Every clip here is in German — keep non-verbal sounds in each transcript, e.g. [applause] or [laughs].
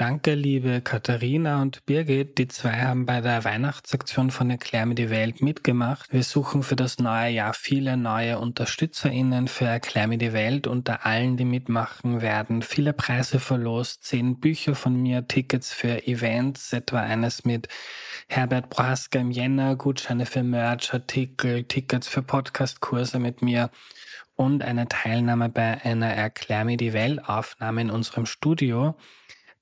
Danke, liebe Katharina und Birgit. Die zwei haben bei der Weihnachtsaktion von Erklär mir die Welt mitgemacht. Wir suchen für das neue Jahr viele neue UnterstützerInnen für Erklär mir die Welt. Unter allen, die mitmachen, werden viele Preise verlost. Zehn Bücher von mir, Tickets für Events, etwa eines mit Herbert Brasker im Jänner, Gutscheine für Merch-Artikel, Tickets für Podcastkurse mit mir und eine Teilnahme bei einer Erklär mir die Welt Aufnahme in unserem Studio.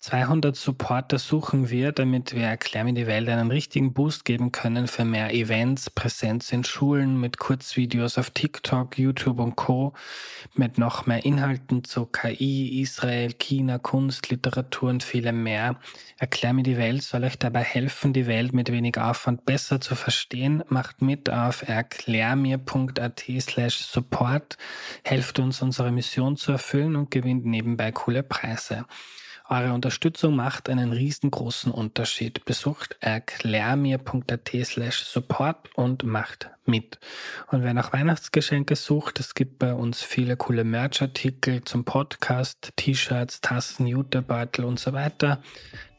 200 Supporter suchen wir, damit wir Erklär die Welt einen richtigen Boost geben können für mehr Events, Präsenz in Schulen mit Kurzvideos auf TikTok, YouTube und Co. Mit noch mehr Inhalten zu KI, Israel, China, Kunst, Literatur und vielem mehr. Erklär die Welt soll euch dabei helfen, die Welt mit wenig Aufwand besser zu verstehen. Macht mit auf erklärmir.at slash support, helft uns unsere Mission zu erfüllen und gewinnt nebenbei coole Preise. Eure Unterstützung macht einen riesengroßen Unterschied. Besucht erklärmir.at slash support und macht mit. Und wer nach Weihnachtsgeschenke sucht, es gibt bei uns viele coole Merchartikel zum Podcast, T-Shirts, Tassen, Jutebeutel und so weiter.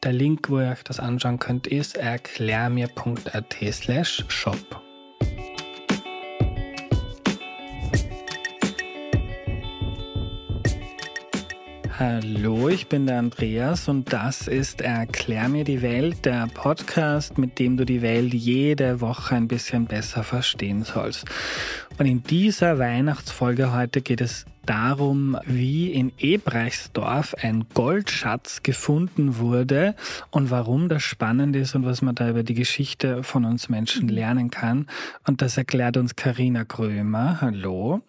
Der Link, wo ihr euch das anschauen könnt, ist erklärmir.at slash shop. Hallo, ich bin der Andreas und das ist Erklär mir die Welt, der Podcast, mit dem du die Welt jede Woche ein bisschen besser verstehen sollst. Und in dieser Weihnachtsfolge heute geht es darum, wie in Ebreichsdorf ein Goldschatz gefunden wurde und warum das spannend ist und was man da über die Geschichte von uns Menschen lernen kann. Und das erklärt uns Karina Grömer. Hallo.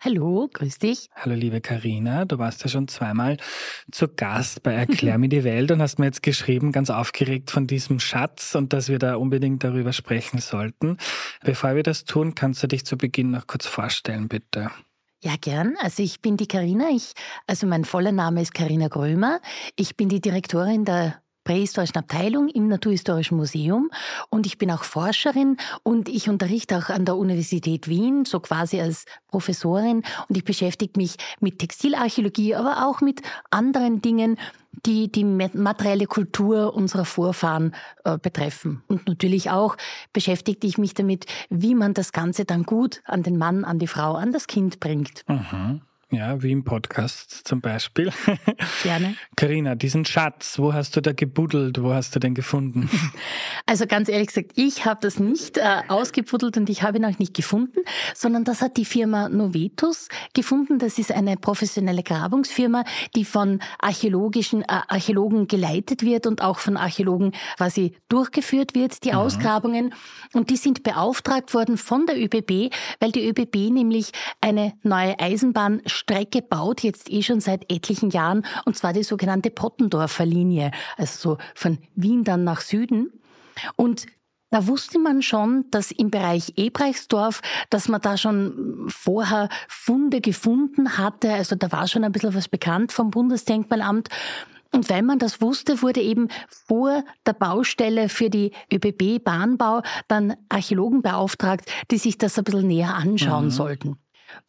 Hallo, grüß dich. Hallo, liebe Karina. Du warst ja schon zweimal zu Gast bei Erklär mir die Welt und hast mir jetzt geschrieben, ganz aufgeregt von diesem Schatz und dass wir da unbedingt darüber sprechen sollten. Bevor wir das tun, kannst du dich zu Beginn noch kurz vorstellen, bitte. Ja, gern. Also ich bin die Karina. Ich, also mein voller Name ist Karina Grömer. Ich bin die Direktorin der prähistorischen Abteilung im Naturhistorischen Museum und ich bin auch Forscherin und ich unterrichte auch an der Universität Wien, so quasi als Professorin und ich beschäftige mich mit Textilarchäologie, aber auch mit anderen Dingen, die die materielle Kultur unserer Vorfahren äh, betreffen. Und natürlich auch beschäftigte ich mich damit, wie man das Ganze dann gut an den Mann, an die Frau, an das Kind bringt. Mhm. Ja, wie im Podcast zum Beispiel. [laughs] Gerne. Karina, diesen Schatz, wo hast du da gebuddelt? Wo hast du den gefunden? [laughs] Also ganz ehrlich gesagt, ich habe das nicht äh, ausgebuddelt und ich habe ihn auch nicht gefunden, sondern das hat die Firma Novetus gefunden. Das ist eine professionelle Grabungsfirma, die von archäologischen äh, Archäologen geleitet wird und auch von Archäologen quasi durchgeführt wird, die mhm. Ausgrabungen. Und die sind beauftragt worden von der ÖBB, weil die ÖBB nämlich eine neue Eisenbahn Strecke baut, jetzt eh schon seit etlichen Jahren, und zwar die sogenannte Pottendorfer Linie, also so von Wien dann nach Süden. Und da wusste man schon, dass im Bereich Ebreichsdorf, dass man da schon vorher Funde gefunden hatte. Also da war schon ein bisschen was bekannt vom Bundesdenkmalamt. Und weil man das wusste, wurde eben vor der Baustelle für die ÖBB-Bahnbau dann Archäologen beauftragt, die sich das ein bisschen näher anschauen mhm. sollten.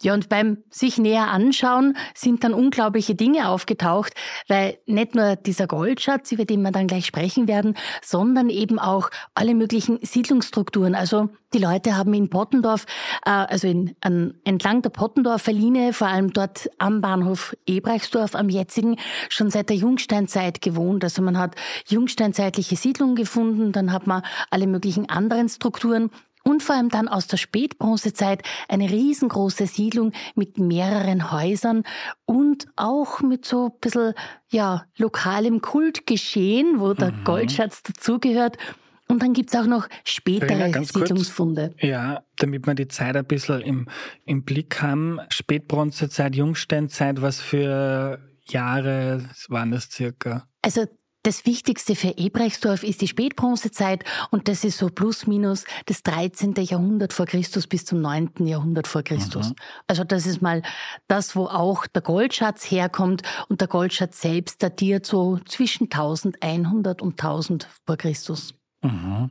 Ja, und beim sich näher anschauen sind dann unglaubliche Dinge aufgetaucht, weil nicht nur dieser Goldschatz, über den wir dann gleich sprechen werden, sondern eben auch alle möglichen Siedlungsstrukturen. Also die Leute haben in Pottendorf, äh, also in, an, entlang der Pottendorfer Linie, vor allem dort am Bahnhof Ebreichsdorf, am jetzigen, schon seit der Jungsteinzeit gewohnt. Also man hat jungsteinzeitliche Siedlungen gefunden, dann hat man alle möglichen anderen Strukturen und vor allem dann aus der Spätbronzezeit eine riesengroße Siedlung mit mehreren Häusern und auch mit so ein bisschen, ja, lokalem Kultgeschehen, wo der mhm. Goldschatz dazugehört. Und dann gibt's auch noch spätere ja, Siedlungsfunde. Kurz, ja, damit wir die Zeit ein bisschen im, im Blick haben. Spätbronzezeit, Jungsteinzeit, was für Jahre waren das circa? Also das Wichtigste für Ebrechtsdorf ist die Spätbronzezeit und das ist so plus minus das 13. Jahrhundert vor Christus bis zum 9. Jahrhundert vor Christus. Mhm. Also das ist mal das, wo auch der Goldschatz herkommt und der Goldschatz selbst datiert so zwischen 1100 und 1000 vor Christus. Mhm.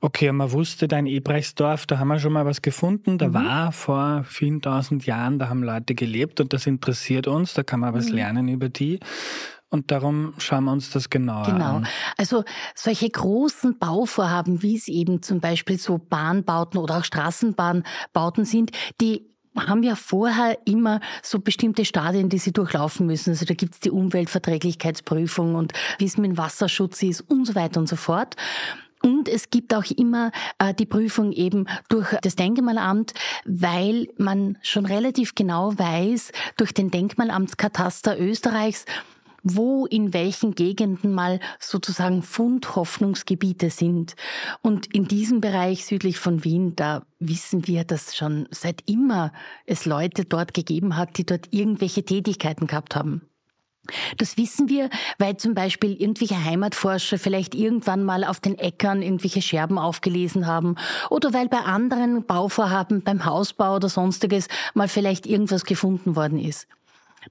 Okay, man wusste da in Ebrechtsdorf, da haben wir schon mal was gefunden. Da mhm. war vor vielen tausend Jahren, da haben Leute gelebt und das interessiert uns, da kann man was mhm. lernen über die. Und darum schauen wir uns das genauer genau. an. Genau. Also solche großen Bauvorhaben, wie es eben zum Beispiel so Bahnbauten oder auch Straßenbahnbauten sind, die haben ja vorher immer so bestimmte Stadien, die sie durchlaufen müssen. Also da gibt's die Umweltverträglichkeitsprüfung und wie es mit dem Wasserschutz ist und so weiter und so fort. Und es gibt auch immer äh, die Prüfung eben durch das Denkmalamt, weil man schon relativ genau weiß, durch den Denkmalamtskataster Österreichs, wo in welchen Gegenden mal sozusagen Fundhoffnungsgebiete sind. Und in diesem Bereich südlich von Wien, da wissen wir, dass schon seit immer es Leute dort gegeben hat, die dort irgendwelche Tätigkeiten gehabt haben. Das wissen wir, weil zum Beispiel irgendwelche Heimatforscher vielleicht irgendwann mal auf den Äckern irgendwelche Scherben aufgelesen haben oder weil bei anderen Bauvorhaben beim Hausbau oder sonstiges mal vielleicht irgendwas gefunden worden ist.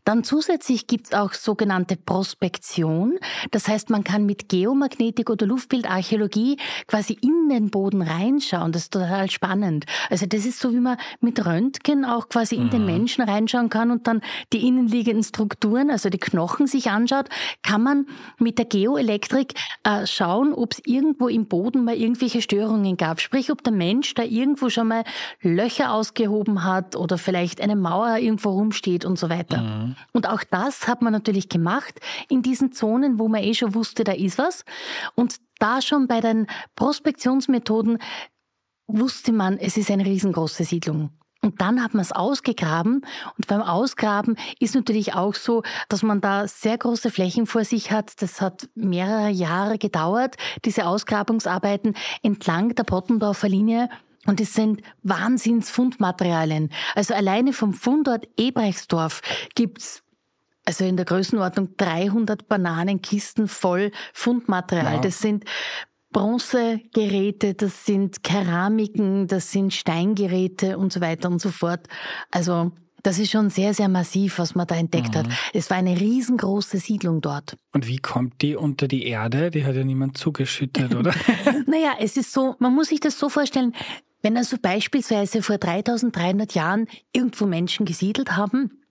Dann zusätzlich gibt's auch sogenannte Prospektion. Das heißt, man kann mit Geomagnetik oder Luftbildarchäologie quasi in den Boden reinschauen. Das ist total spannend. Also das ist so, wie man mit Röntgen auch quasi in mhm. den Menschen reinschauen kann und dann die innenliegenden Strukturen, also die Knochen sich anschaut, kann man mit der Geoelektrik äh, schauen, ob es irgendwo im Boden mal irgendwelche Störungen gab. Sprich, ob der Mensch da irgendwo schon mal Löcher ausgehoben hat oder vielleicht eine Mauer irgendwo rumsteht und so weiter. Mhm. Mhm. Und auch das hat man natürlich gemacht in diesen Zonen, wo man eh schon wusste, da ist was. Und da schon bei den Prospektionsmethoden wusste man, es ist eine riesengroße Siedlung. Und dann hat man es ausgegraben. Und beim Ausgraben ist natürlich auch so, dass man da sehr große Flächen vor sich hat. Das hat mehrere Jahre gedauert, diese Ausgrabungsarbeiten entlang der Pottendorfer Linie. Und es sind Wahnsinnsfundmaterialien. Also alleine vom Fundort Ebrechtsdorf gibt's also in der Größenordnung 300 Bananenkisten voll Fundmaterial. Ja. Das sind Bronzegeräte, das sind Keramiken, das sind Steingeräte und so weiter und so fort. Also das ist schon sehr, sehr massiv, was man da entdeckt mhm. hat. Es war eine riesengroße Siedlung dort. Und wie kommt die unter die Erde? Die hat ja niemand zugeschüttet, oder? [laughs] naja, es ist so, man muss sich das so vorstellen, wenn also beispielsweise vor 3300 Jahren irgendwo Menschen gesiedelt haben,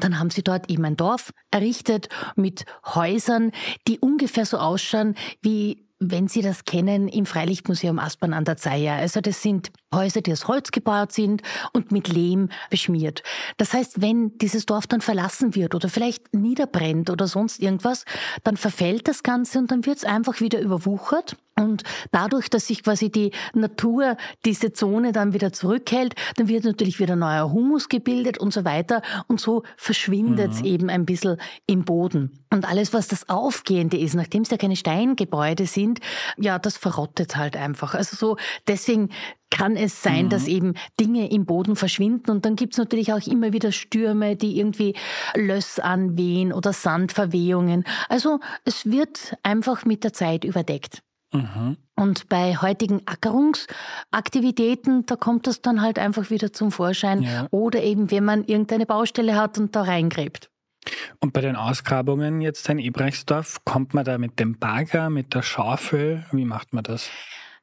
dann haben sie dort eben ein Dorf errichtet mit Häusern, die ungefähr so ausschauen wie wenn Sie das kennen, im Freilichtmuseum Aspern an der Zeier. Also das sind Häuser, die aus Holz gebaut sind und mit Lehm beschmiert. Das heißt, wenn dieses Dorf dann verlassen wird oder vielleicht niederbrennt oder sonst irgendwas, dann verfällt das Ganze und dann wird es einfach wieder überwuchert. Und dadurch, dass sich quasi die Natur diese Zone dann wieder zurückhält, dann wird natürlich wieder neuer Humus gebildet und so weiter. Und so verschwindet es mhm. eben ein bisschen im Boden. Und alles, was das Aufgehende ist, nachdem es ja keine Steingebäude sind, ja, das verrottet halt einfach. Also so, deswegen kann es sein, mhm. dass eben Dinge im Boden verschwinden. Und dann gibt's natürlich auch immer wieder Stürme, die irgendwie Löss anwehen oder Sandverwehungen. Also es wird einfach mit der Zeit überdeckt. Mhm. Und bei heutigen Ackerungsaktivitäten, da kommt das dann halt einfach wieder zum Vorschein. Ja. Oder eben, wenn man irgendeine Baustelle hat und da reingräbt. Und bei den Ausgrabungen jetzt in Ebrechtsdorf, kommt man da mit dem Bagger, mit der Schaufel? Wie macht man das?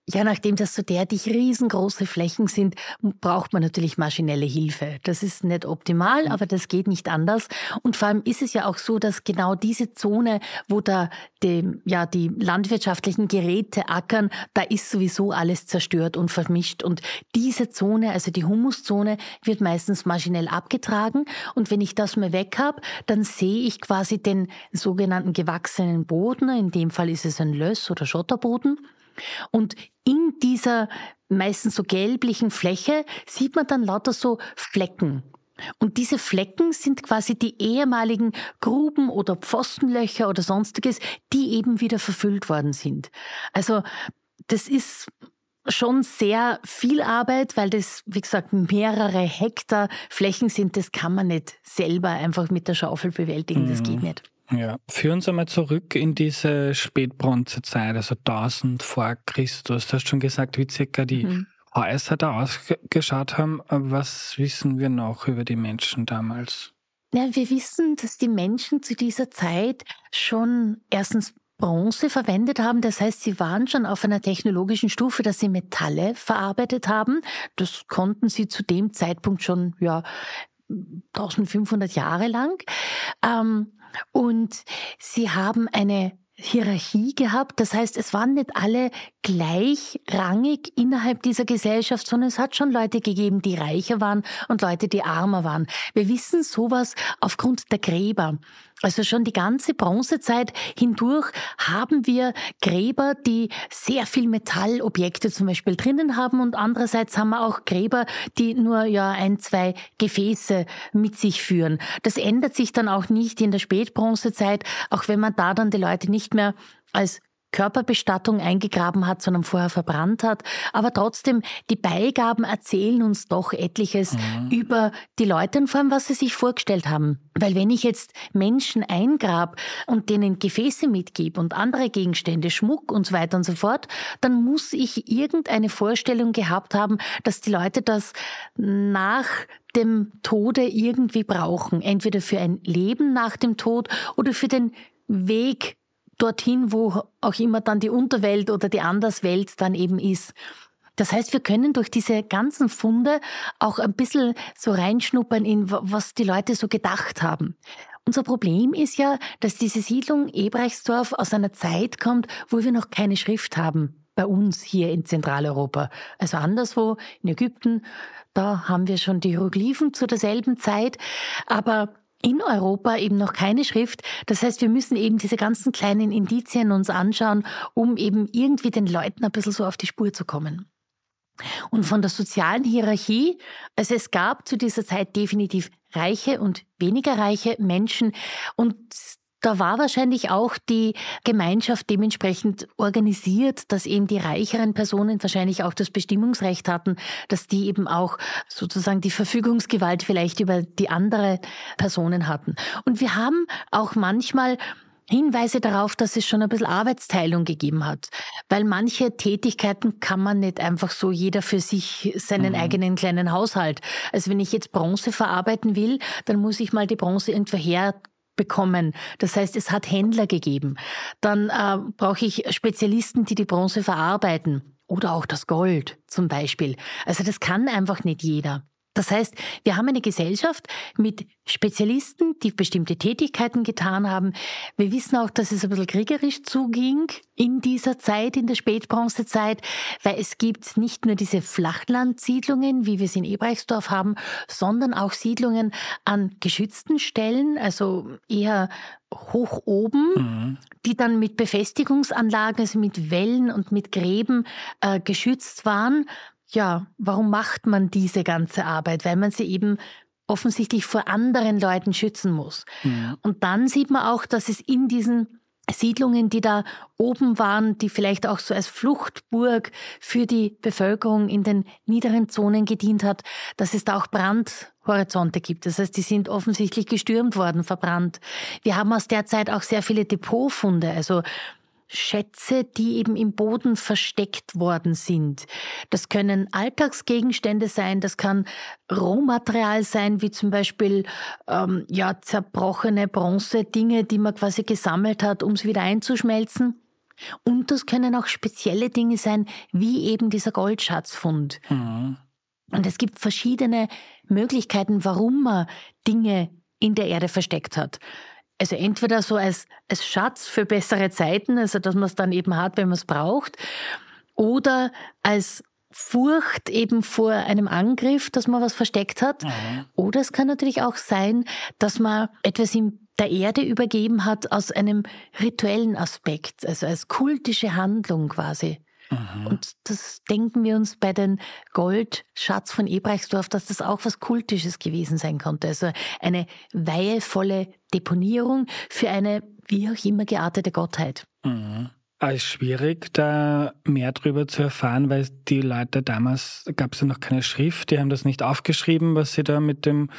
Ja, nachdem das so derartig riesengroße Flächen sind, braucht man natürlich maschinelle Hilfe. Das ist nicht optimal, mhm. aber das geht nicht anders. Und vor allem ist es ja auch so, dass genau diese Zone, wo da die, ja, die landwirtschaftlichen Geräte ackern, da ist sowieso alles zerstört und vermischt. Und diese Zone, also die Humuszone, wird meistens maschinell abgetragen. Und wenn ich das mal weg habe, dann sehe ich quasi den sogenannten gewachsenen Boden. In dem Fall ist es ein Löss- oder Schotterboden. Und in dieser meistens so gelblichen Fläche sieht man dann lauter so Flecken. Und diese Flecken sind quasi die ehemaligen Gruben oder Pfostenlöcher oder sonstiges, die eben wieder verfüllt worden sind. Also das ist schon sehr viel Arbeit, weil das, wie gesagt, mehrere Hektar Flächen sind. Das kann man nicht selber einfach mit der Schaufel bewältigen. Das geht mhm. nicht. Ja, führ uns einmal zurück in diese Spätbronzezeit, also 1000 vor Christus. Du hast schon gesagt, wie circa die mhm. Häuser da ausgeschaut haben. Was wissen wir noch über die Menschen damals? Ja, wir wissen, dass die Menschen zu dieser Zeit schon erstens Bronze verwendet haben. Das heißt, sie waren schon auf einer technologischen Stufe, dass sie Metalle verarbeitet haben. Das konnten sie zu dem Zeitpunkt schon, ja, 1500 Jahre lang. Ähm, Und sie haben eine Hierarchie gehabt. Das heißt, es waren nicht alle gleichrangig innerhalb dieser Gesellschaft, sondern es hat schon Leute gegeben, die reicher waren und Leute, die armer waren. Wir wissen sowas aufgrund der Gräber. Also schon die ganze Bronzezeit hindurch haben wir Gräber, die sehr viel Metallobjekte zum Beispiel drinnen haben und andererseits haben wir auch Gräber, die nur ja ein, zwei Gefäße mit sich führen. Das ändert sich dann auch nicht in der Spätbronzezeit, auch wenn man da dann die Leute nicht mehr als Körperbestattung eingegraben hat, sondern vorher verbrannt hat. Aber trotzdem, die Beigaben erzählen uns doch etliches mhm. über die Leute und vor allem, was sie sich vorgestellt haben. Weil wenn ich jetzt Menschen eingrab und denen Gefäße mitgebe und andere Gegenstände, Schmuck und so weiter und so fort, dann muss ich irgendeine Vorstellung gehabt haben, dass die Leute das nach dem Tode irgendwie brauchen. Entweder für ein Leben nach dem Tod oder für den Weg dorthin, wo auch immer dann die Unterwelt oder die Anderswelt dann eben ist. Das heißt, wir können durch diese ganzen Funde auch ein bisschen so reinschnuppern in, was die Leute so gedacht haben. Unser Problem ist ja, dass diese Siedlung Ebrechtsdorf aus einer Zeit kommt, wo wir noch keine Schrift haben. Bei uns hier in Zentraleuropa. Also anderswo, in Ägypten, da haben wir schon die Hieroglyphen zu derselben Zeit. Aber in Europa eben noch keine Schrift. Das heißt, wir müssen eben diese ganzen kleinen Indizien uns anschauen, um eben irgendwie den Leuten ein bisschen so auf die Spur zu kommen. Und von der sozialen Hierarchie, also es gab zu dieser Zeit definitiv reiche und weniger reiche Menschen und da war wahrscheinlich auch die Gemeinschaft dementsprechend organisiert, dass eben die reicheren Personen wahrscheinlich auch das Bestimmungsrecht hatten, dass die eben auch sozusagen die Verfügungsgewalt vielleicht über die andere Personen hatten. Und wir haben auch manchmal Hinweise darauf, dass es schon ein bisschen Arbeitsteilung gegeben hat. Weil manche Tätigkeiten kann man nicht einfach so jeder für sich seinen mhm. eigenen kleinen Haushalt. Also wenn ich jetzt Bronze verarbeiten will, dann muss ich mal die Bronze irgendwo her bekommen. Das heißt, es hat Händler gegeben. Dann äh, brauche ich Spezialisten, die die Bronze verarbeiten. Oder auch das Gold zum Beispiel. Also das kann einfach nicht jeder. Das heißt, wir haben eine Gesellschaft mit Spezialisten, die bestimmte Tätigkeiten getan haben. Wir wissen auch, dass es ein bisschen kriegerisch zuging in dieser Zeit, in der Spätbronzezeit, weil es gibt nicht nur diese Flachlandsiedlungen, wie wir es in Ebreichsdorf haben, sondern auch Siedlungen an geschützten Stellen, also eher hoch oben, mhm. die dann mit Befestigungsanlagen, also mit Wellen und mit Gräben äh, geschützt waren ja, warum macht man diese ganze Arbeit? Weil man sie eben offensichtlich vor anderen Leuten schützen muss. Ja. Und dann sieht man auch, dass es in diesen Siedlungen, die da oben waren, die vielleicht auch so als Fluchtburg für die Bevölkerung in den niederen Zonen gedient hat, dass es da auch Brandhorizonte gibt. Das heißt, die sind offensichtlich gestürmt worden, verbrannt. Wir haben aus der Zeit auch sehr viele Depotfunde, also Schätze, die eben im Boden versteckt worden sind. Das können Alltagsgegenstände sein, das kann Rohmaterial sein, wie zum Beispiel ähm, ja zerbrochene Bronze, Dinge, die man quasi gesammelt hat, um es wieder einzuschmelzen. Und das können auch spezielle Dinge sein, wie eben dieser Goldschatzfund. Mhm. Und es gibt verschiedene Möglichkeiten, warum man Dinge in der Erde versteckt hat. Also entweder so als, als Schatz für bessere Zeiten, also dass man es dann eben hat, wenn man es braucht, oder als Furcht eben vor einem Angriff, dass man was versteckt hat. Mhm. Oder es kann natürlich auch sein, dass man etwas in der Erde übergeben hat aus einem rituellen Aspekt, also als kultische Handlung quasi. Mhm. Und das denken wir uns bei den Goldschatz von Ebreichsdorf, dass das auch was Kultisches gewesen sein konnte. Also eine weihevolle Deponierung für eine wie auch immer geartete Gottheit. Mhm. Es ist schwierig, da mehr darüber zu erfahren, weil die Leute damals, gab es ja noch keine Schrift, die haben das nicht aufgeschrieben, was sie da mit dem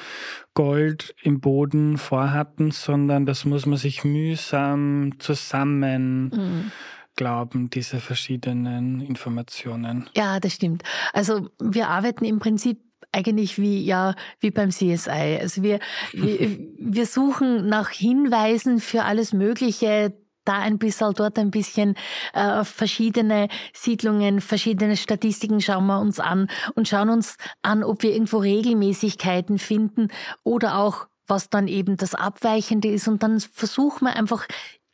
Gold im Boden vorhatten, sondern das muss man sich mühsam zusammen mhm glauben, diese verschiedenen Informationen. Ja, das stimmt. Also wir arbeiten im Prinzip eigentlich wie ja wie beim CSI. Also wir, wir, [laughs] wir suchen nach Hinweisen für alles Mögliche, da ein bisschen, dort ein bisschen, äh, verschiedene Siedlungen, verschiedene Statistiken schauen wir uns an und schauen uns an, ob wir irgendwo Regelmäßigkeiten finden oder auch was dann eben das Abweichende ist und dann versuchen wir einfach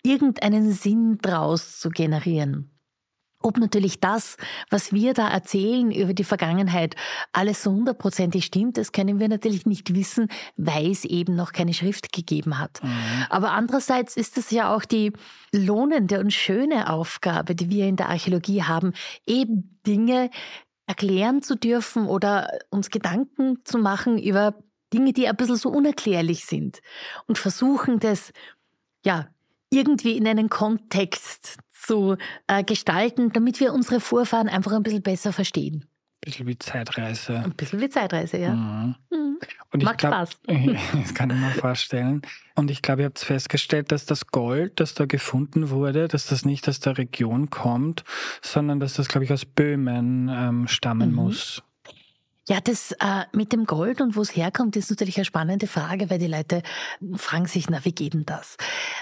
irgendeinen Sinn draus zu generieren. Ob natürlich das, was wir da erzählen über die Vergangenheit, alles so hundertprozentig stimmt, das können wir natürlich nicht wissen, weil es eben noch keine Schrift gegeben hat. Mhm. Aber andererseits ist es ja auch die lohnende und schöne Aufgabe, die wir in der Archäologie haben, eben Dinge erklären zu dürfen oder uns Gedanken zu machen über Dinge, die ein bisschen so unerklärlich sind und versuchen das, ja, irgendwie in einen Kontext zu äh, gestalten, damit wir unsere Vorfahren einfach ein bisschen besser verstehen. Ein bisschen wie Zeitreise. Ein bisschen wie Zeitreise, ja. Mhm. Mhm. Und Macht glaub, Spaß. [laughs] das kann ich mir vorstellen. Und ich glaube, ihr habt festgestellt, dass das Gold, das da gefunden wurde, dass das nicht aus der Region kommt, sondern dass das, glaube ich, aus Böhmen ähm, stammen mhm. muss. Ja, das äh, mit dem Gold und wo es herkommt, ist natürlich eine spannende Frage, weil die Leute fragen sich, na, wie geht denn das?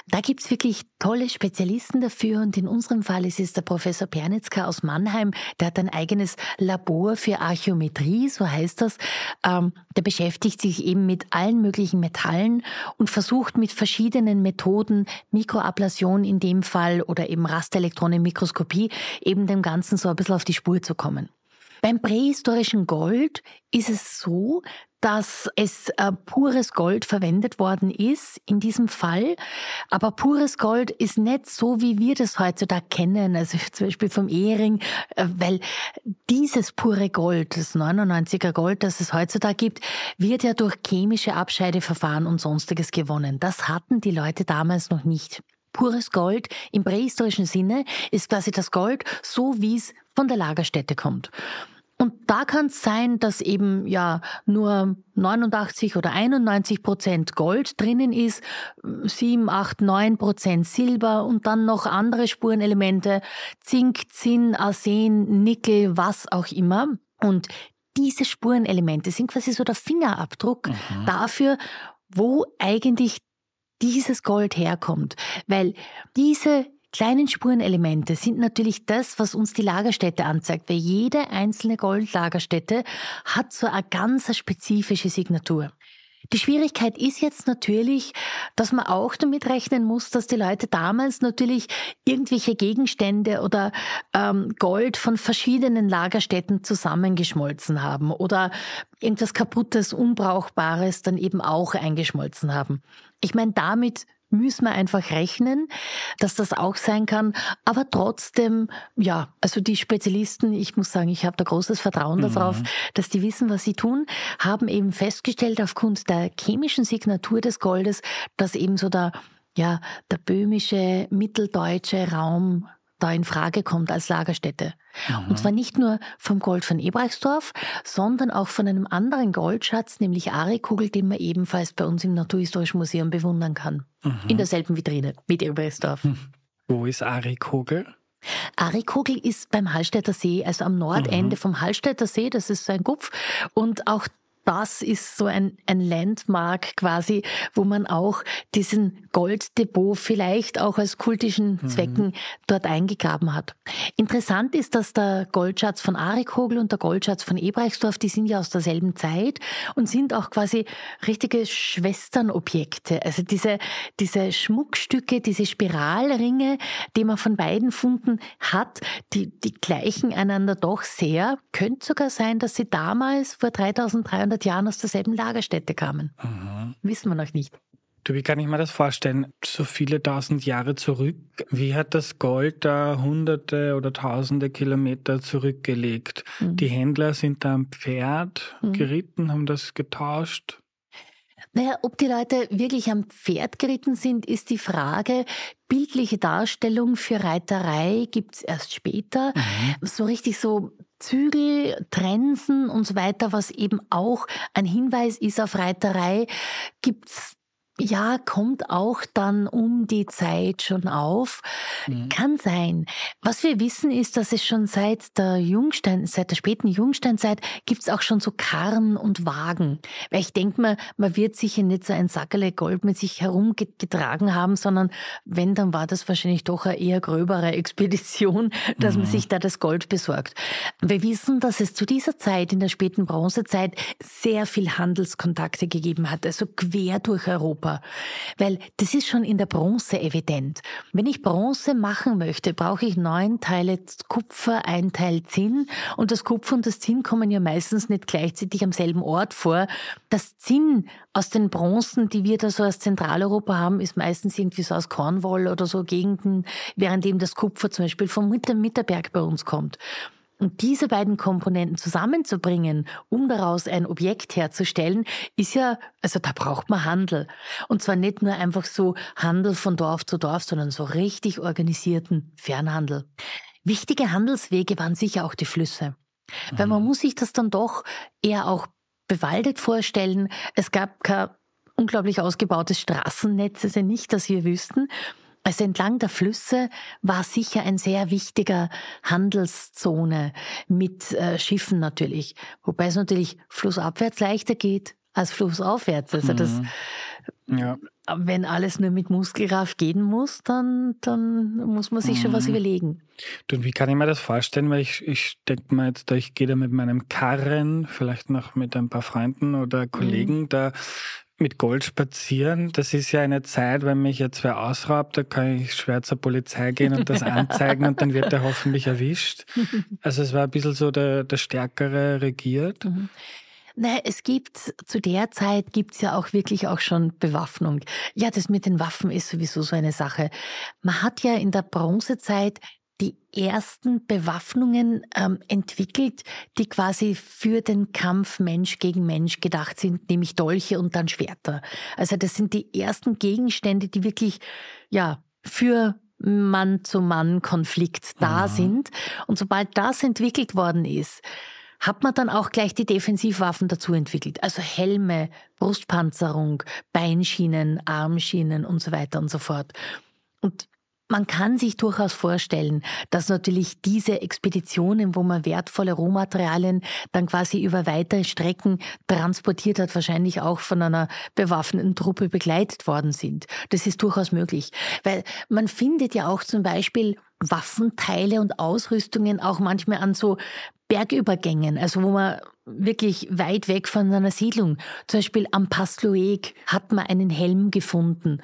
Da gibt's wirklich tolle Spezialisten dafür und in unserem Fall ist es der Professor Pernitzka aus Mannheim, der hat ein eigenes Labor für Archäometrie, so heißt das. Ähm, der beschäftigt sich eben mit allen möglichen Metallen und versucht mit verschiedenen Methoden, Mikroablation in dem Fall oder eben Rasterelektronenmikroskopie, eben dem Ganzen so ein bisschen auf die Spur zu kommen. Beim prähistorischen Gold ist es so, dass es äh, pures Gold verwendet worden ist in diesem Fall. Aber pures Gold ist nicht so, wie wir das heutzutage kennen, also [laughs] zum Beispiel vom Ehering, äh, weil dieses pure Gold, das 99er Gold, das es heutzutage gibt, wird ja durch chemische Abscheideverfahren und sonstiges gewonnen. Das hatten die Leute damals noch nicht. Pures Gold im prähistorischen Sinne ist quasi das Gold, so wie es von der Lagerstätte kommt. Und da kann es sein, dass eben ja nur 89 oder 91 Prozent Gold drinnen ist, 7, 8, 9 Prozent Silber und dann noch andere Spurenelemente, Zink, Zinn, Arsen, Nickel, was auch immer. Und diese Spurenelemente sind quasi so der Fingerabdruck mhm. dafür, wo eigentlich dieses Gold herkommt. Weil diese kleinen Spurenelemente sind natürlich das, was uns die Lagerstätte anzeigt, weil jede einzelne Goldlagerstätte hat so eine ganz spezifische Signatur. Die Schwierigkeit ist jetzt natürlich, dass man auch damit rechnen muss, dass die Leute damals natürlich irgendwelche Gegenstände oder ähm, Gold von verschiedenen Lagerstätten zusammengeschmolzen haben oder irgendwas kaputtes, unbrauchbares dann eben auch eingeschmolzen haben. Ich meine, damit müssen wir einfach rechnen, dass das auch sein kann. Aber trotzdem, ja, also die Spezialisten, ich muss sagen, ich habe da großes Vertrauen mhm. darauf, dass die wissen, was sie tun, haben eben festgestellt aufgrund der chemischen Signatur des Goldes, dass eben so der ja, der böhmische, mitteldeutsche Raum da in Frage kommt als Lagerstätte. Mhm. Und zwar nicht nur vom Gold von Ebrachsdorf, sondern auch von einem anderen Goldschatz, nämlich Arikugel, den man ebenfalls bei uns im Naturhistorischen Museum bewundern kann. Mhm. In derselben Vitrine mit Ebrachsdorf. Mhm. Wo ist Arikugel? Arikogel ist beim Hallstätter See, also am Nordende mhm. vom Hallstätter See, das ist ein Gupf. Und auch das ist so ein, ein Landmark quasi, wo man auch diesen Golddepot vielleicht auch als kultischen mhm. Zwecken mhm. dort eingegraben hat. Interessant ist, dass der Goldschatz von Arikogel und der Goldschatz von Ebreichsdorf, die sind ja aus derselben Zeit und sind auch quasi richtige Schwesternobjekte. Also diese, diese Schmuckstücke, diese Spiralringe, die man von beiden Funden hat, die, die gleichen einander doch sehr. Könnte sogar sein, dass sie damals vor 3300 Jahren aus derselben Lagerstätte kamen. Mhm. Wissen wir noch nicht. Du, wie kann ich mir das vorstellen? So viele tausend Jahre zurück, wie hat das Gold da hunderte oder tausende Kilometer zurückgelegt? Mhm. Die Händler sind da am Pferd mhm. geritten, haben das getauscht? Naja, ob die Leute wirklich am Pferd geritten sind, ist die Frage. Bildliche Darstellung für Reiterei gibt's erst später. Mhm. So richtig so Zügel, Trensen und so weiter, was eben auch ein Hinweis ist auf Reiterei, gibt's ja, kommt auch dann um die Zeit schon auf. Mhm. Kann sein. Was wir wissen ist, dass es schon seit der Jungstein, seit der späten Jungsteinzeit gibt's auch schon so Karren und Wagen. Weil ich denke mal, man wird sicher nicht so ein Sackerle Gold mit sich herumgetragen haben, sondern wenn, dann war das wahrscheinlich doch eine eher gröbere Expedition, dass mhm. man sich da das Gold besorgt. Wir wissen, dass es zu dieser Zeit, in der späten Bronzezeit, sehr viel Handelskontakte gegeben hat, also quer durch Europa. Kupfer, weil das ist schon in der Bronze evident. Wenn ich Bronze machen möchte, brauche ich neun Teile Kupfer, ein Teil Zinn und das Kupfer und das Zinn kommen ja meistens nicht gleichzeitig am selben Ort vor. Das Zinn aus den Bronzen, die wir da so aus Zentraleuropa haben, ist meistens irgendwie so aus Cornwall oder so Gegenden, währenddem das Kupfer zum Beispiel vom Mitterberg bei uns kommt. Und diese beiden Komponenten zusammenzubringen, um daraus ein Objekt herzustellen, ist ja, also da braucht man Handel. Und zwar nicht nur einfach so Handel von Dorf zu Dorf, sondern so richtig organisierten Fernhandel. Wichtige Handelswege waren sicher auch die Flüsse. Mhm. Weil man mhm. muss sich das dann doch eher auch bewaldet vorstellen. Es gab kein unglaublich ausgebautes Straßennetz, also nicht, dass wir wüssten. Also entlang der Flüsse war sicher ein sehr wichtiger Handelszone mit äh, Schiffen natürlich. Wobei es natürlich flussabwärts leichter geht als flussaufwärts. Also das, mhm. ja. wenn alles nur mit Muskelkraft gehen muss, dann, dann muss man sich mhm. schon was mhm. überlegen. Du, wie kann ich mir das vorstellen? Weil ich, ich denke mal jetzt, ich gehe da mit meinem Karren, vielleicht noch mit ein paar Freunden oder Kollegen, mhm. da mit Gold spazieren, das ist ja eine Zeit, wenn mich jetzt wer ausraubt, da kann ich schwer zur Polizei gehen und das [laughs] anzeigen und dann wird er hoffentlich erwischt. Also es war ein bisschen so der, der Stärkere regiert. Mhm. Naja, es gibt, zu der Zeit gibt's ja auch wirklich auch schon Bewaffnung. Ja, das mit den Waffen ist sowieso so eine Sache. Man hat ja in der Bronzezeit die ersten Bewaffnungen ähm, entwickelt, die quasi für den Kampf Mensch gegen Mensch gedacht sind, nämlich Dolche und dann Schwerter. Also das sind die ersten Gegenstände, die wirklich, ja, für Mann-zu-Mann-Konflikt da mhm. sind. Und sobald das entwickelt worden ist, hat man dann auch gleich die Defensivwaffen dazu entwickelt. Also Helme, Brustpanzerung, Beinschienen, Armschienen und so weiter und so fort. Und man kann sich durchaus vorstellen, dass natürlich diese Expeditionen, wo man wertvolle Rohmaterialien dann quasi über weite Strecken transportiert hat, wahrscheinlich auch von einer bewaffneten Truppe begleitet worden sind. Das ist durchaus möglich. Weil man findet ja auch zum Beispiel Waffenteile und Ausrüstungen auch manchmal an so Bergübergängen, also wo man wirklich weit weg von einer Siedlung, zum Beispiel am Pass hat man einen Helm gefunden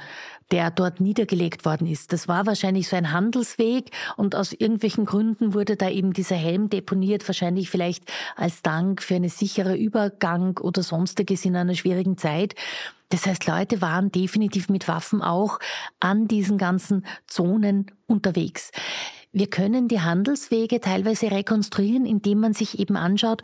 der dort niedergelegt worden ist. Das war wahrscheinlich so ein Handelsweg und aus irgendwelchen Gründen wurde da eben dieser Helm deponiert, wahrscheinlich vielleicht als Dank für einen sicheren Übergang oder sonstiges in einer schwierigen Zeit. Das heißt, Leute waren definitiv mit Waffen auch an diesen ganzen Zonen unterwegs. Wir können die Handelswege teilweise rekonstruieren, indem man sich eben anschaut,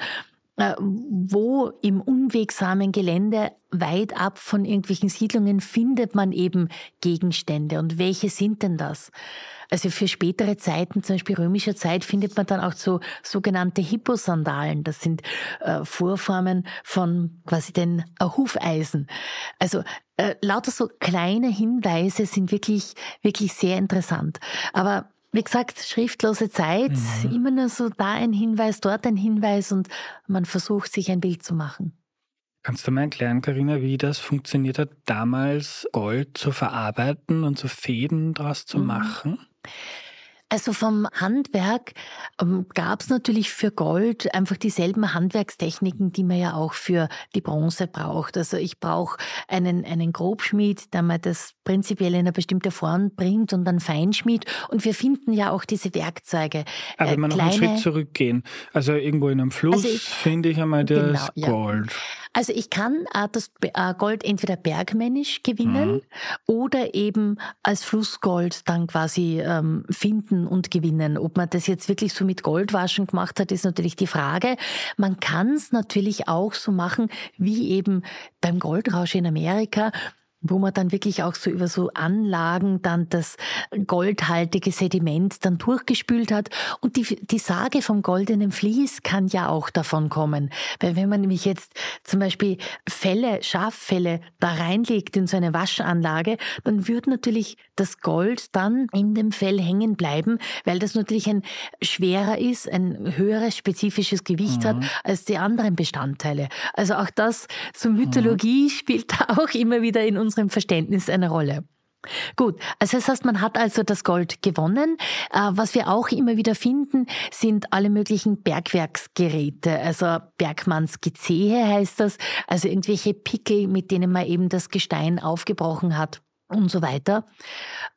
wo im unwegsamen Gelände weit ab von irgendwelchen Siedlungen findet man eben Gegenstände und welche sind denn das? Also für spätere Zeiten, zum Beispiel römischer Zeit, findet man dann auch so sogenannte Hipposandalen. Das sind äh, Vorformen von quasi den äh, Hufeisen. Also äh, lauter so kleine Hinweise sind wirklich, wirklich sehr interessant. Aber wie gesagt, schriftlose Zeit, mhm. immer nur so da ein Hinweis, dort ein Hinweis und man versucht sich ein Bild zu machen. Kannst du mir erklären, Karina, wie das funktioniert hat, damals Gold zu verarbeiten und so Fäden daraus zu mhm. machen? Also vom Handwerk ähm, gab es natürlich für Gold einfach dieselben Handwerkstechniken, die man ja auch für die Bronze braucht. Also ich brauche einen, einen Grobschmied, der mir das prinzipiell in eine bestimmte Form bringt und dann Feinschmied. Und wir finden ja auch diese Werkzeuge. Aber äh, wenn wir noch einen Schritt zurückgehen, also irgendwo in einem Fluss also finde ich einmal das genau, Gold. Ja. Also ich kann äh, das äh, Gold entweder bergmännisch gewinnen mhm. oder eben als Flussgold dann quasi ähm, finden und gewinnen. Ob man das jetzt wirklich so mit Goldwaschen gemacht hat, ist natürlich die Frage. Man kann es natürlich auch so machen, wie eben beim Goldrausch in Amerika, wo man dann wirklich auch so über so Anlagen dann das goldhaltige Sediment dann durchgespült hat. Und die, die Sage vom goldenen Vlies kann ja auch davon kommen. Weil wenn man nämlich jetzt zum Beispiel Felle, Schaffelle da reinlegt in so eine Waschanlage, dann wird natürlich das Gold dann in dem Fell hängen bleiben, weil das natürlich ein schwerer ist, ein höheres spezifisches Gewicht mhm. hat als die anderen Bestandteile. Also auch das, so Mythologie mhm. spielt da auch immer wieder in unserem Verständnis eine Rolle. Gut, also das heißt, man hat also das Gold gewonnen. Äh, was wir auch immer wieder finden, sind alle möglichen Bergwerksgeräte, also Bergmannsgezehe heißt das, also irgendwelche Pickel, mit denen man eben das Gestein aufgebrochen hat und so weiter.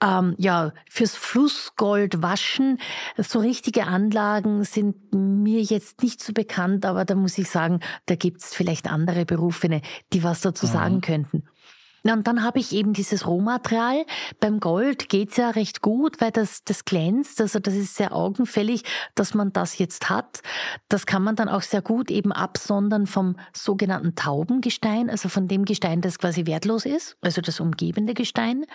Ähm, ja, fürs Flussgold waschen, so richtige Anlagen sind mir jetzt nicht so bekannt, aber da muss ich sagen, da gibt's vielleicht andere Berufene, die was dazu mhm. sagen könnten. Na, und dann habe ich eben dieses Rohmaterial. Beim Gold geht's ja recht gut, weil das, das glänzt. Also das ist sehr augenfällig, dass man das jetzt hat. Das kann man dann auch sehr gut eben absondern vom sogenannten Taubengestein, also von dem Gestein, das quasi wertlos ist, also das umgebende Gestein.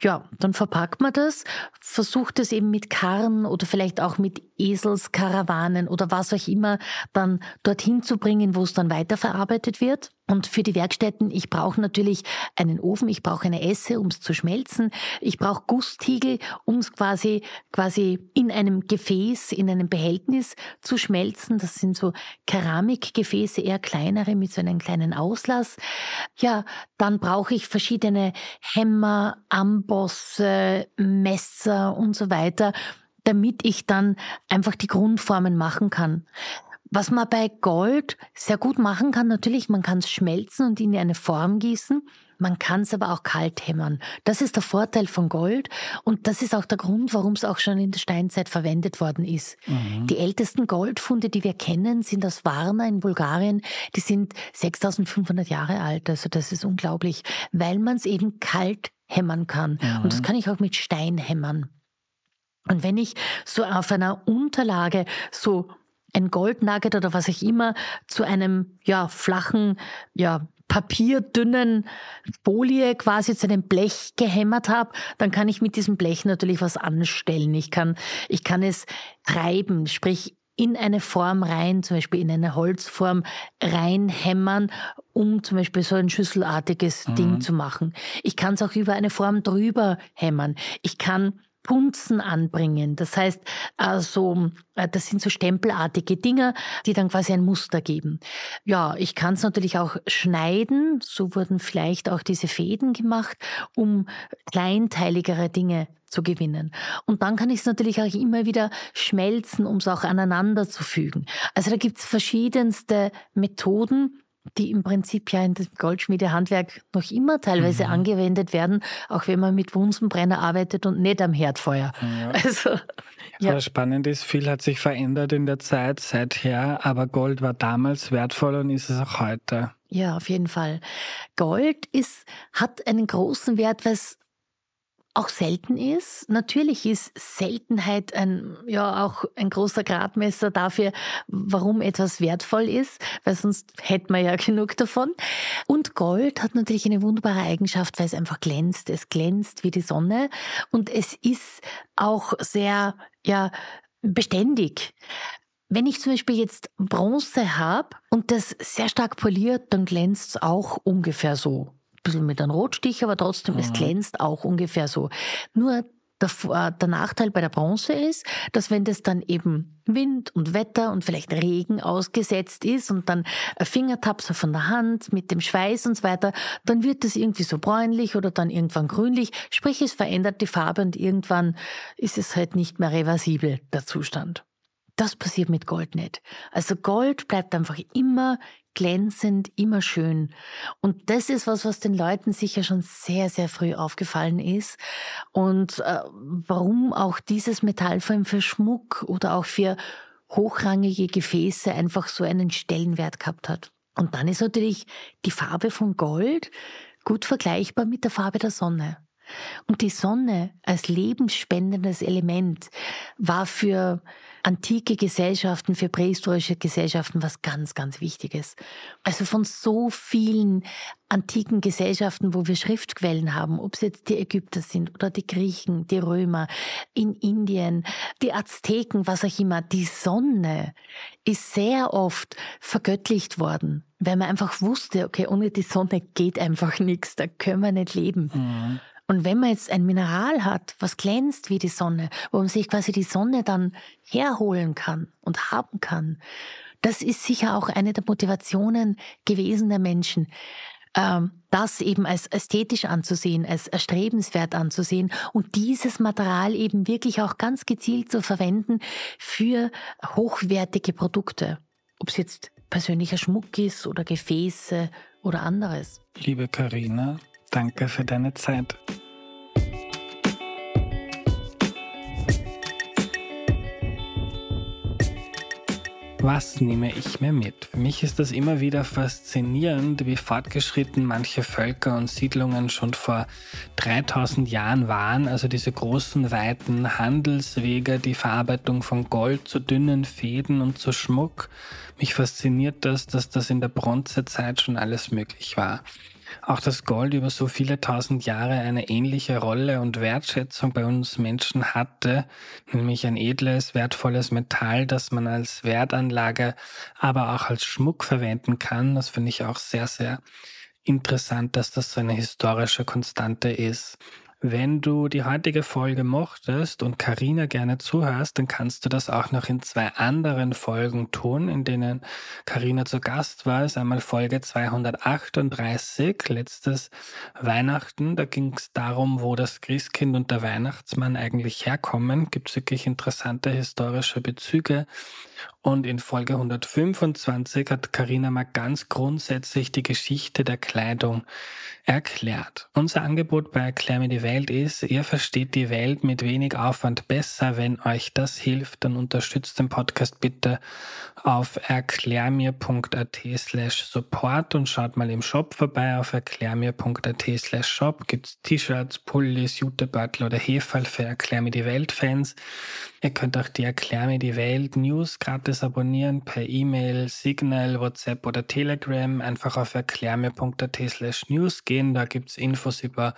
Ja, dann verpackt man das, versucht es eben mit Karren oder vielleicht auch mit Eselskarawanen oder was auch immer dann dorthin zu bringen, wo es dann weiterverarbeitet wird. Und für die Werkstätten, ich brauche natürlich einen Ofen, ich brauche eine Esse, um es zu schmelzen, ich brauche Gusstiegel, um es quasi, quasi in einem Gefäß, in einem Behältnis zu schmelzen. Das sind so Keramikgefäße, eher kleinere mit so einem kleinen Auslass. Ja, dann brauche ich verschiedene Hämmer, Ambosse, Messer und so weiter, damit ich dann einfach die Grundformen machen kann. Was man bei Gold sehr gut machen kann, natürlich, man kann es schmelzen und in eine Form gießen. Man kann es aber auch kalt hämmern. Das ist der Vorteil von Gold und das ist auch der Grund, warum es auch schon in der Steinzeit verwendet worden ist. Mhm. Die ältesten Goldfunde, die wir kennen, sind aus Varna in Bulgarien. Die sind 6500 Jahre alt. Also das ist unglaublich, weil man es eben kalt hämmern kann. Mhm. Und das kann ich auch mit Stein hämmern. Und wenn ich so auf einer Unterlage so ein Goldnugget oder was auch immer zu einem ja flachen ja papierdünnen Folie quasi zu einem Blech gehämmert habe, dann kann ich mit diesem Blech natürlich was anstellen. Ich kann, ich kann es treiben, sprich in eine Form rein, zum Beispiel in eine Holzform reinhämmern, um zum Beispiel so ein schüsselartiges mhm. Ding zu machen. Ich kann es auch über eine Form drüber hämmern. Ich kann Punzen anbringen. Das heißt, also, das sind so stempelartige Dinge, die dann quasi ein Muster geben. Ja, ich kann es natürlich auch schneiden. So wurden vielleicht auch diese Fäden gemacht, um kleinteiligere Dinge zu gewinnen. Und dann kann ich es natürlich auch immer wieder schmelzen, um es auch aneinander zu fügen. Also da gibt es verschiedenste Methoden, die im Prinzip ja in dem Goldschmiedehandwerk noch immer teilweise mhm. angewendet werden, auch wenn man mit Bunsenbrenner arbeitet und nicht am Herdfeuer. Ja. Also, ja. Aber spannend ist, viel hat sich verändert in der Zeit seither, aber Gold war damals wertvoll und ist es auch heute. Ja, auf jeden Fall. Gold ist, hat einen großen Wert, weil es auch selten ist. Natürlich ist Seltenheit ein, ja, auch ein großer Gradmesser dafür, warum etwas wertvoll ist, weil sonst hätten wir ja [laughs] genug davon. Und Gold hat natürlich eine wunderbare Eigenschaft, weil es einfach glänzt. Es glänzt wie die Sonne und es ist auch sehr, ja, beständig. Wenn ich zum Beispiel jetzt Bronze habe und das sehr stark poliert, dann glänzt es auch ungefähr so bisschen mit einem Rotstich, aber trotzdem, mhm. es glänzt auch ungefähr so. Nur der, äh, der, Nachteil bei der Bronze ist, dass wenn das dann eben Wind und Wetter und vielleicht Regen ausgesetzt ist und dann Fingertapser von der Hand mit dem Schweiß und so weiter, dann wird das irgendwie so bräunlich oder dann irgendwann grünlich. Sprich, es verändert die Farbe und irgendwann ist es halt nicht mehr reversibel, der Zustand. Das passiert mit Gold nicht. Also Gold bleibt einfach immer glänzend, immer schön. Und das ist was, was den Leuten sicher schon sehr, sehr früh aufgefallen ist. Und äh, warum auch dieses Metall vor allem für Schmuck oder auch für hochrangige Gefäße einfach so einen Stellenwert gehabt hat. Und dann ist natürlich die Farbe von Gold gut vergleichbar mit der Farbe der Sonne. Und die Sonne als lebensspendendes Element war für antike Gesellschaften, für prähistorische Gesellschaften was ganz, ganz Wichtiges. Also von so vielen antiken Gesellschaften, wo wir Schriftquellen haben, ob es jetzt die Ägypter sind oder die Griechen, die Römer, in Indien, die Azteken, was auch immer, die Sonne ist sehr oft vergöttlicht worden, weil man einfach wusste, okay, ohne die Sonne geht einfach [laughs] nichts, da können wir nicht leben. Mhm. Und wenn man jetzt ein Mineral hat, was glänzt wie die Sonne, wo man sich quasi die Sonne dann herholen kann und haben kann, das ist sicher auch eine der Motivationen gewesen der Menschen, ähm, das eben als ästhetisch anzusehen, als erstrebenswert anzusehen und dieses Material eben wirklich auch ganz gezielt zu verwenden für hochwertige Produkte. Ob es jetzt persönlicher Schmuck ist oder Gefäße oder anderes. Liebe Karina, danke für deine Zeit. Was nehme ich mir mit? Für mich ist das immer wieder faszinierend, wie fortgeschritten manche Völker und Siedlungen schon vor 3000 Jahren waren. Also diese großen, weiten Handelswege, die Verarbeitung von Gold zu dünnen Fäden und zu Schmuck. Mich fasziniert das, dass das in der Bronzezeit schon alles möglich war. Auch das Gold über so viele tausend Jahre eine ähnliche Rolle und Wertschätzung bei uns Menschen hatte, nämlich ein edles, wertvolles Metall, das man als Wertanlage, aber auch als Schmuck verwenden kann. Das finde ich auch sehr, sehr interessant, dass das so eine historische Konstante ist. Wenn du die heutige Folge mochtest und Karina gerne zuhörst, dann kannst du das auch noch in zwei anderen Folgen tun, in denen Karina zu Gast war. Es ist einmal Folge 238, letztes Weihnachten. Da ging es darum, wo das Christkind und der Weihnachtsmann eigentlich herkommen. Gibt es wirklich interessante historische Bezüge. Und in Folge 125 hat Karina mal ganz grundsätzlich die Geschichte der Kleidung erklärt. Unser Angebot bei Erklär mir die Welt ist, ihr versteht die Welt mit wenig Aufwand besser. Wenn euch das hilft, dann unterstützt den Podcast bitte auf erklärmir.at slash support und schaut mal im Shop vorbei auf erklärmir.at slash shop. Gibt's T-Shirts, Pullis, Jutebeutel oder Hefall für Erklär mir die Welt Fans. Ihr könnt auch die Erklär mir die Welt News gratis abonnieren per E-Mail, Signal, WhatsApp oder Telegram. Einfach auf erklärmir.at slash news gehen. Da gibt's Infos über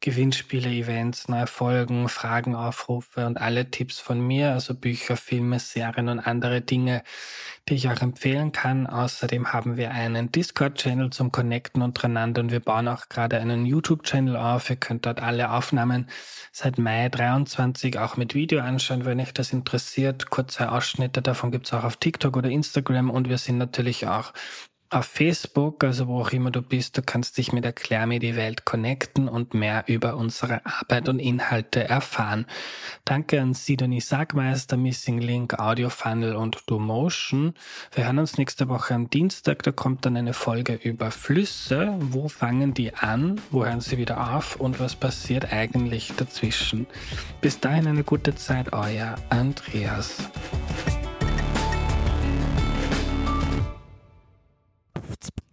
Gewinnspiele, Events, neue Folgen, Fragen, Aufrufe und alle Tipps von mir, also Bücher, Filme, Serien und andere Dinge, die ich auch empfehlen kann. Außerdem haben wir einen Discord-Channel zum Connecten untereinander und wir bauen auch gerade einen YouTube-Channel auf. Ihr könnt dort alle Aufnahmen seit Mai 23 auch mit Video anschauen, wenn euch das interessiert. Kurze Ausschnitte davon gibt's auch auf TikTok oder Instagram und wir sind natürlich auch auf Facebook, also wo auch immer du bist, du kannst dich mit Erklär mir die Welt connecten und mehr über unsere Arbeit und Inhalte erfahren. Danke an Sidonie Sagmeister, Missing Link, Audio Funnel und DoMotion. Wir hören uns nächste Woche am Dienstag, da kommt dann eine Folge über Flüsse. Wo fangen die an? Wo hören sie wieder auf? Und was passiert eigentlich dazwischen? Bis dahin eine gute Zeit, euer Andreas. Loftsburg.